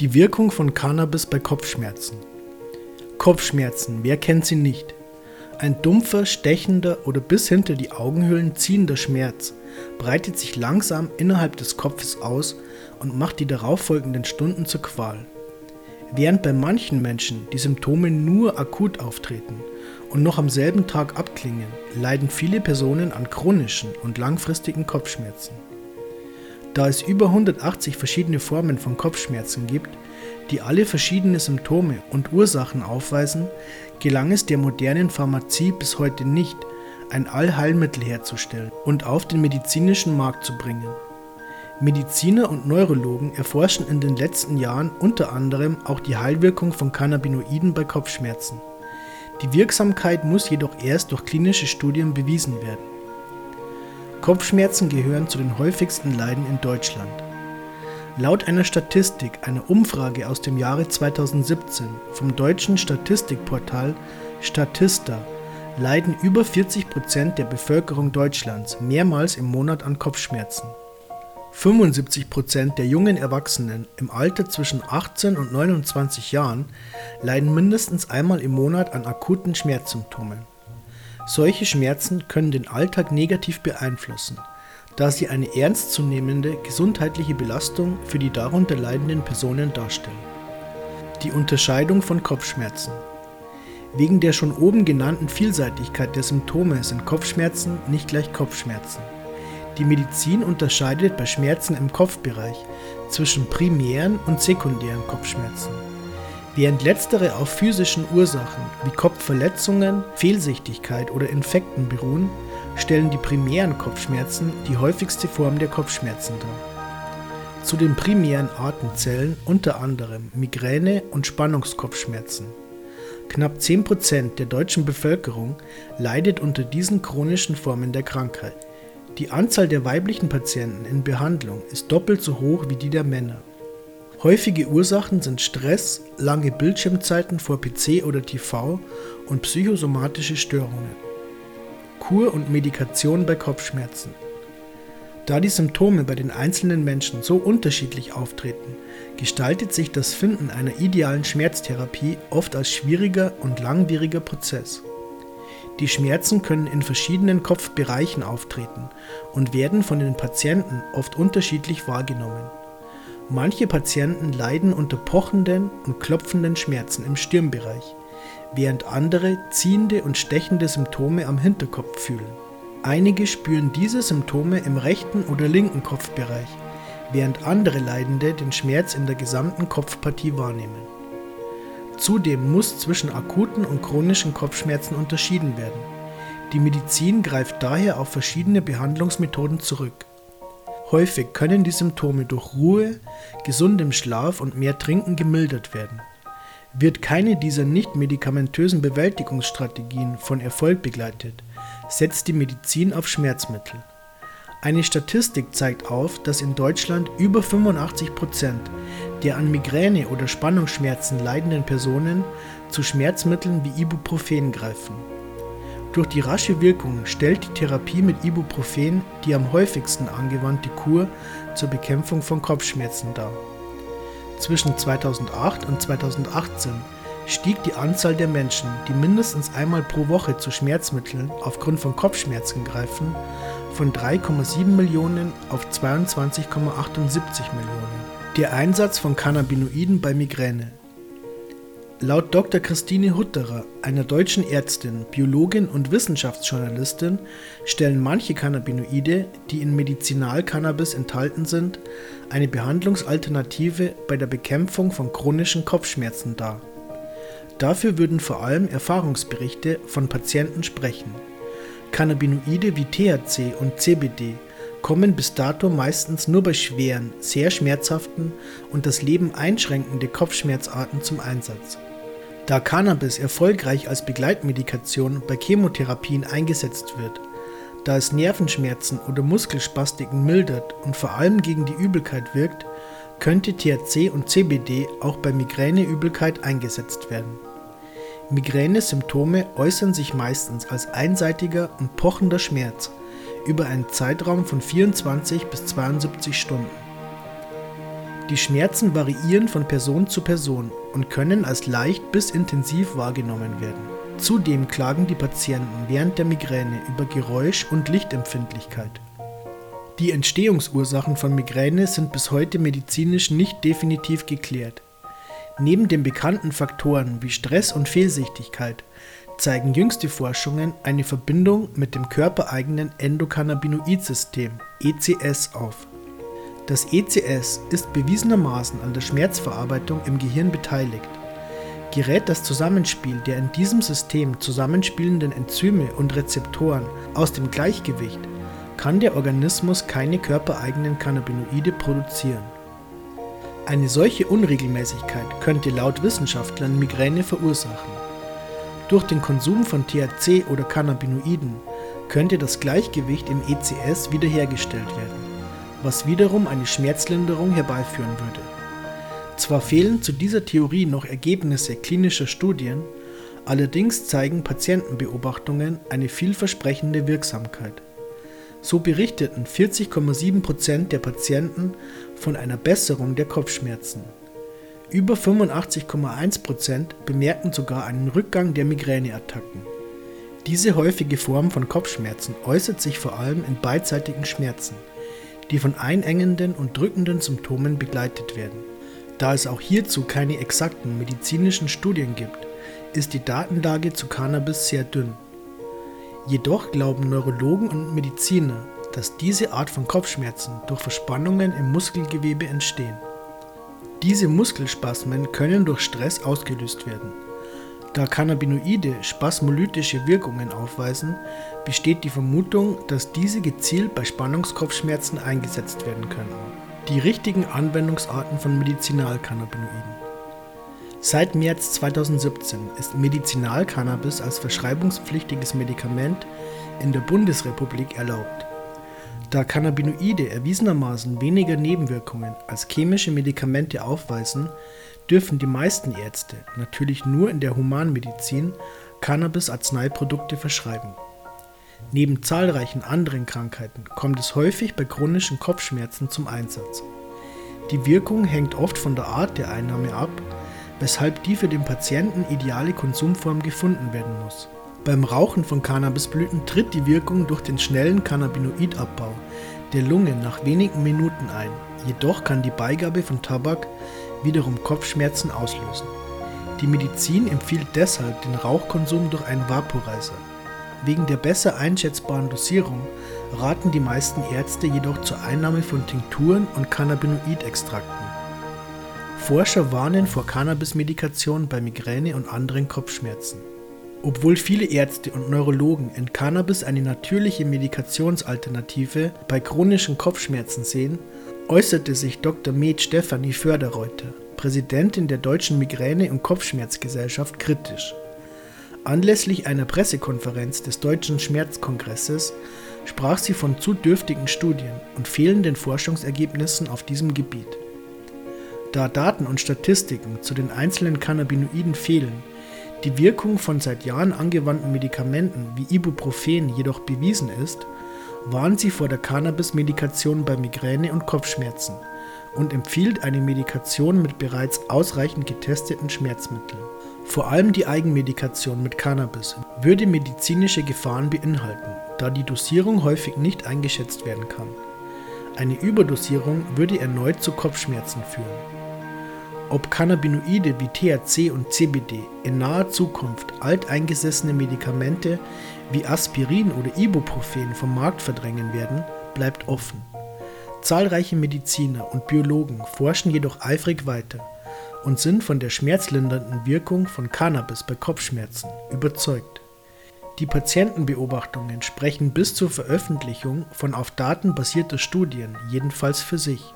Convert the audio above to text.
Die Wirkung von Cannabis bei Kopfschmerzen. Kopfschmerzen, wer kennt sie nicht? Ein dumpfer, stechender oder bis hinter die Augenhöhlen ziehender Schmerz breitet sich langsam innerhalb des Kopfes aus und macht die darauffolgenden Stunden zur Qual. Während bei manchen Menschen die Symptome nur akut auftreten und noch am selben Tag abklingen, leiden viele Personen an chronischen und langfristigen Kopfschmerzen. Da es über 180 verschiedene Formen von Kopfschmerzen gibt, die alle verschiedene Symptome und Ursachen aufweisen, gelang es der modernen Pharmazie bis heute nicht, ein Allheilmittel herzustellen und auf den medizinischen Markt zu bringen. Mediziner und Neurologen erforschen in den letzten Jahren unter anderem auch die Heilwirkung von Cannabinoiden bei Kopfschmerzen. Die Wirksamkeit muss jedoch erst durch klinische Studien bewiesen werden. Kopfschmerzen gehören zu den häufigsten Leiden in Deutschland. Laut einer Statistik einer Umfrage aus dem Jahre 2017 vom deutschen Statistikportal Statista leiden über 40 Prozent der Bevölkerung Deutschlands mehrmals im Monat an Kopfschmerzen. 75 Prozent der jungen Erwachsenen im Alter zwischen 18 und 29 Jahren leiden mindestens einmal im Monat an akuten Schmerzsymptomen. Solche Schmerzen können den Alltag negativ beeinflussen, da sie eine ernstzunehmende gesundheitliche Belastung für die darunter leidenden Personen darstellen. Die Unterscheidung von Kopfschmerzen Wegen der schon oben genannten Vielseitigkeit der Symptome sind Kopfschmerzen nicht gleich Kopfschmerzen. Die Medizin unterscheidet bei Schmerzen im Kopfbereich zwischen primären und sekundären Kopfschmerzen. Während letztere auf physischen Ursachen wie Kopfverletzungen, Fehlsichtigkeit oder Infekten beruhen, stellen die primären Kopfschmerzen die häufigste Form der Kopfschmerzen dar. Zu den primären Arten zählen unter anderem Migräne und Spannungskopfschmerzen. Knapp 10% der deutschen Bevölkerung leidet unter diesen chronischen Formen der Krankheit. Die Anzahl der weiblichen Patienten in Behandlung ist doppelt so hoch wie die der Männer. Häufige Ursachen sind Stress, lange Bildschirmzeiten vor PC oder TV und psychosomatische Störungen. Kur und Medikation bei Kopfschmerzen. Da die Symptome bei den einzelnen Menschen so unterschiedlich auftreten, gestaltet sich das Finden einer idealen Schmerztherapie oft als schwieriger und langwieriger Prozess. Die Schmerzen können in verschiedenen Kopfbereichen auftreten und werden von den Patienten oft unterschiedlich wahrgenommen. Manche Patienten leiden unter pochenden und klopfenden Schmerzen im Stirnbereich, während andere ziehende und stechende Symptome am Hinterkopf fühlen. Einige spüren diese Symptome im rechten oder linken Kopfbereich, während andere Leidende den Schmerz in der gesamten Kopfpartie wahrnehmen. Zudem muss zwischen akuten und chronischen Kopfschmerzen unterschieden werden. Die Medizin greift daher auf verschiedene Behandlungsmethoden zurück. Häufig können die Symptome durch Ruhe, gesundem Schlaf und mehr Trinken gemildert werden. Wird keine dieser nicht medikamentösen Bewältigungsstrategien von Erfolg begleitet, setzt die Medizin auf Schmerzmittel. Eine Statistik zeigt auf, dass in Deutschland über 85 Prozent der an Migräne oder Spannungsschmerzen leidenden Personen zu Schmerzmitteln wie Ibuprofen greifen. Durch die rasche Wirkung stellt die Therapie mit Ibuprofen die am häufigsten angewandte Kur zur Bekämpfung von Kopfschmerzen dar. Zwischen 2008 und 2018 stieg die Anzahl der Menschen, die mindestens einmal pro Woche zu Schmerzmitteln aufgrund von Kopfschmerzen greifen, von 3,7 Millionen auf 22,78 Millionen. Der Einsatz von Cannabinoiden bei Migräne Laut Dr. Christine Hutterer, einer deutschen Ärztin, Biologin und Wissenschaftsjournalistin, stellen manche Cannabinoide, die in Medizinalcannabis enthalten sind, eine Behandlungsalternative bei der Bekämpfung von chronischen Kopfschmerzen dar. Dafür würden vor allem Erfahrungsberichte von Patienten sprechen. Cannabinoide wie THC und CBD kommen bis dato meistens nur bei schweren, sehr schmerzhaften und das Leben einschränkende Kopfschmerzarten zum Einsatz. Da Cannabis erfolgreich als Begleitmedikation bei Chemotherapien eingesetzt wird, da es Nervenschmerzen oder Muskelspastiken mildert und vor allem gegen die Übelkeit wirkt, könnte THC und CBD auch bei Migräneübelkeit eingesetzt werden. Migräne-Symptome äußern sich meistens als einseitiger und pochender Schmerz über einen Zeitraum von 24 bis 72 Stunden. Die Schmerzen variieren von Person zu Person und können als leicht bis intensiv wahrgenommen werden. Zudem klagen die Patienten während der Migräne über Geräusch- und Lichtempfindlichkeit. Die Entstehungsursachen von Migräne sind bis heute medizinisch nicht definitiv geklärt. Neben den bekannten Faktoren wie Stress und Fehlsichtigkeit zeigen jüngste Forschungen eine Verbindung mit dem körpereigenen Endokannabinoid-System ECS auf. Das ECS ist bewiesenermaßen an der Schmerzverarbeitung im Gehirn beteiligt. Gerät das Zusammenspiel der in diesem System zusammenspielenden Enzyme und Rezeptoren aus dem Gleichgewicht, kann der Organismus keine körpereigenen Cannabinoide produzieren. Eine solche Unregelmäßigkeit könnte laut Wissenschaftlern Migräne verursachen. Durch den Konsum von THC oder Cannabinoiden könnte das Gleichgewicht im ECS wiederhergestellt werden, was wiederum eine Schmerzlinderung herbeiführen würde. Zwar fehlen zu dieser Theorie noch Ergebnisse klinischer Studien, allerdings zeigen Patientenbeobachtungen eine vielversprechende Wirksamkeit. So berichteten 40,7% der Patienten von einer Besserung der Kopfschmerzen. Über 85,1% bemerkten sogar einen Rückgang der Migräneattacken. Diese häufige Form von Kopfschmerzen äußert sich vor allem in beidseitigen Schmerzen, die von einengenden und drückenden Symptomen begleitet werden. Da es auch hierzu keine exakten medizinischen Studien gibt, ist die Datenlage zu Cannabis sehr dünn. Jedoch glauben Neurologen und Mediziner, dass diese Art von Kopfschmerzen durch Verspannungen im Muskelgewebe entstehen. Diese Muskelspasmen können durch Stress ausgelöst werden. Da Cannabinoide spasmolytische Wirkungen aufweisen, besteht die Vermutung, dass diese gezielt bei Spannungskopfschmerzen eingesetzt werden können. Die richtigen Anwendungsarten von Medizinalcannabinoiden. Seit März 2017 ist Medizinalcannabis als verschreibungspflichtiges Medikament in der Bundesrepublik erlaubt. Da Cannabinoide erwiesenermaßen weniger Nebenwirkungen als chemische Medikamente aufweisen, dürfen die meisten Ärzte, natürlich nur in der Humanmedizin, Cannabis-Arzneiprodukte verschreiben. Neben zahlreichen anderen Krankheiten kommt es häufig bei chronischen Kopfschmerzen zum Einsatz. Die Wirkung hängt oft von der Art der Einnahme ab, weshalb die für den Patienten ideale Konsumform gefunden werden muss. Beim Rauchen von Cannabisblüten tritt die Wirkung durch den schnellen Cannabinoidabbau der Lunge nach wenigen Minuten ein, jedoch kann die Beigabe von Tabak wiederum Kopfschmerzen auslösen. Die Medizin empfiehlt deshalb den Rauchkonsum durch einen Vaporizer. Wegen der besser einschätzbaren Dosierung raten die meisten Ärzte jedoch zur Einnahme von Tinkturen und Cannabinoidextrakten. Forscher warnen vor Cannabis-Medikation bei Migräne und anderen Kopfschmerzen. Obwohl viele Ärzte und Neurologen in Cannabis eine natürliche Medikationsalternative bei chronischen Kopfschmerzen sehen, äußerte sich Dr. Med Stefanie Förderreuter, Präsidentin der Deutschen Migräne- und Kopfschmerzgesellschaft, kritisch. Anlässlich einer Pressekonferenz des Deutschen Schmerzkongresses sprach sie von zu dürftigen Studien und fehlenden Forschungsergebnissen auf diesem Gebiet. Da Daten und Statistiken zu den einzelnen Cannabinoiden fehlen, die Wirkung von seit Jahren angewandten Medikamenten wie Ibuprofen jedoch bewiesen ist, warnt sie vor der Cannabis-Medikation bei Migräne und Kopfschmerzen und empfiehlt eine Medikation mit bereits ausreichend getesteten Schmerzmitteln. Vor allem die Eigenmedikation mit Cannabis würde medizinische Gefahren beinhalten, da die Dosierung häufig nicht eingeschätzt werden kann. Eine Überdosierung würde erneut zu Kopfschmerzen führen. Ob Cannabinoide wie THC und CBD in naher Zukunft alteingesessene Medikamente wie Aspirin oder Ibuprofen vom Markt verdrängen werden, bleibt offen. Zahlreiche Mediziner und Biologen forschen jedoch eifrig weiter und sind von der schmerzlindernden Wirkung von Cannabis bei Kopfschmerzen überzeugt. Die Patientenbeobachtungen sprechen bis zur Veröffentlichung von auf Daten basierter Studien jedenfalls für sich.